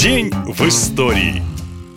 День в истории.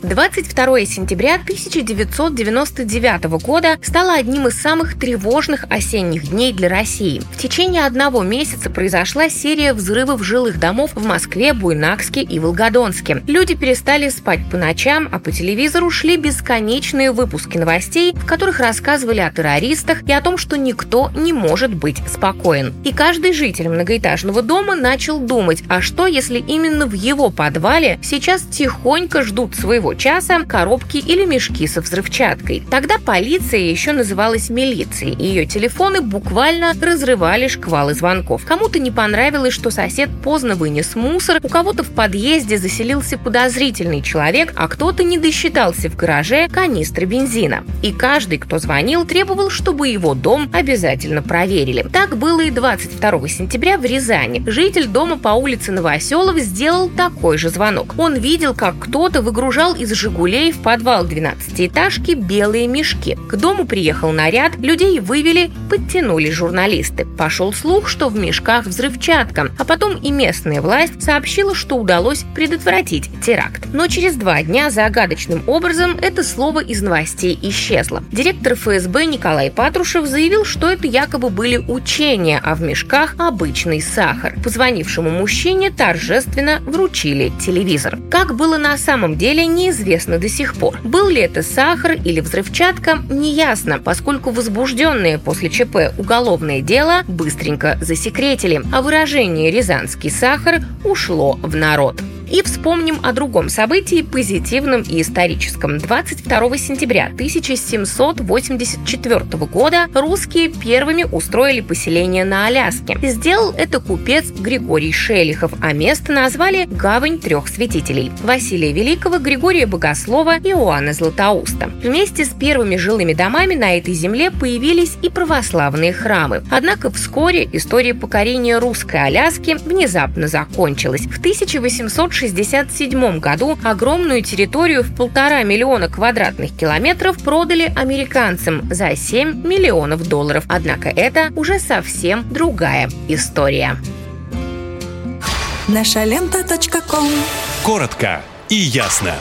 22 сентября 1999 года стало одним из самых тревожных осенних дней для России. В течение одного месяца произошла серия взрывов жилых домов в Москве, Буйнакске и Волгодонске. Люди перестали спать по ночам, а по телевизору шли бесконечные выпуски новостей, в которых рассказывали о террористах и о том, что никто не может быть спокоен. И каждый житель многоэтажного дома начал думать, а что если именно в его подвале сейчас тихонько ждут своего часа коробки или мешки со взрывчаткой. Тогда полиция еще называлась милицией, и ее телефоны буквально разрывали шквалы звонков. Кому-то не понравилось, что сосед поздно вынес мусор, у кого-то в подъезде заселился подозрительный человек, а кто-то не досчитался в гараже канистры бензина. И каждый, кто звонил, требовал, чтобы его дом обязательно проверили. Так было и 22 сентября в Рязани. Житель дома по улице Новоселов сделал такой же звонок. Он видел, как кто-то выгружал из «Жигулей» в подвал 12-этажки белые мешки. К дому приехал наряд, людей вывели, подтянули журналисты. Пошел слух, что в мешках взрывчатка, а потом и местная власть сообщила, что удалось предотвратить теракт. Но через два дня загадочным образом это слово из новостей исчезло. Директор ФСБ Николай Патрушев заявил, что это якобы были учения, а в мешках обычный сахар. Позвонившему мужчине торжественно вручили телевизор. Как было на самом деле, не неизвестно до сих пор. Был ли это сахар или взрывчатка, неясно, поскольку возбужденные после ЧП уголовное дело быстренько засекретили, а выражение «рязанский сахар» ушло в народ. И вспомним о другом событии, позитивном и историческом. 22 сентября 1784 года русские первыми устроили поселение на Аляске. Сделал это купец Григорий Шелихов, а место назвали «Гавань трех святителей» – Василия Великого, Григория Богослова и Иоанна Златоуста. Вместе с первыми жилыми домами на этой земле появились и православные храмы. Однако вскоре история покорения русской Аляски внезапно закончилась. В 1860 1967 году огромную территорию в полтора миллиона квадратных километров продали американцам за 7 миллионов долларов. Однако это уже совсем другая история. Наша лента. Коротко и ясно.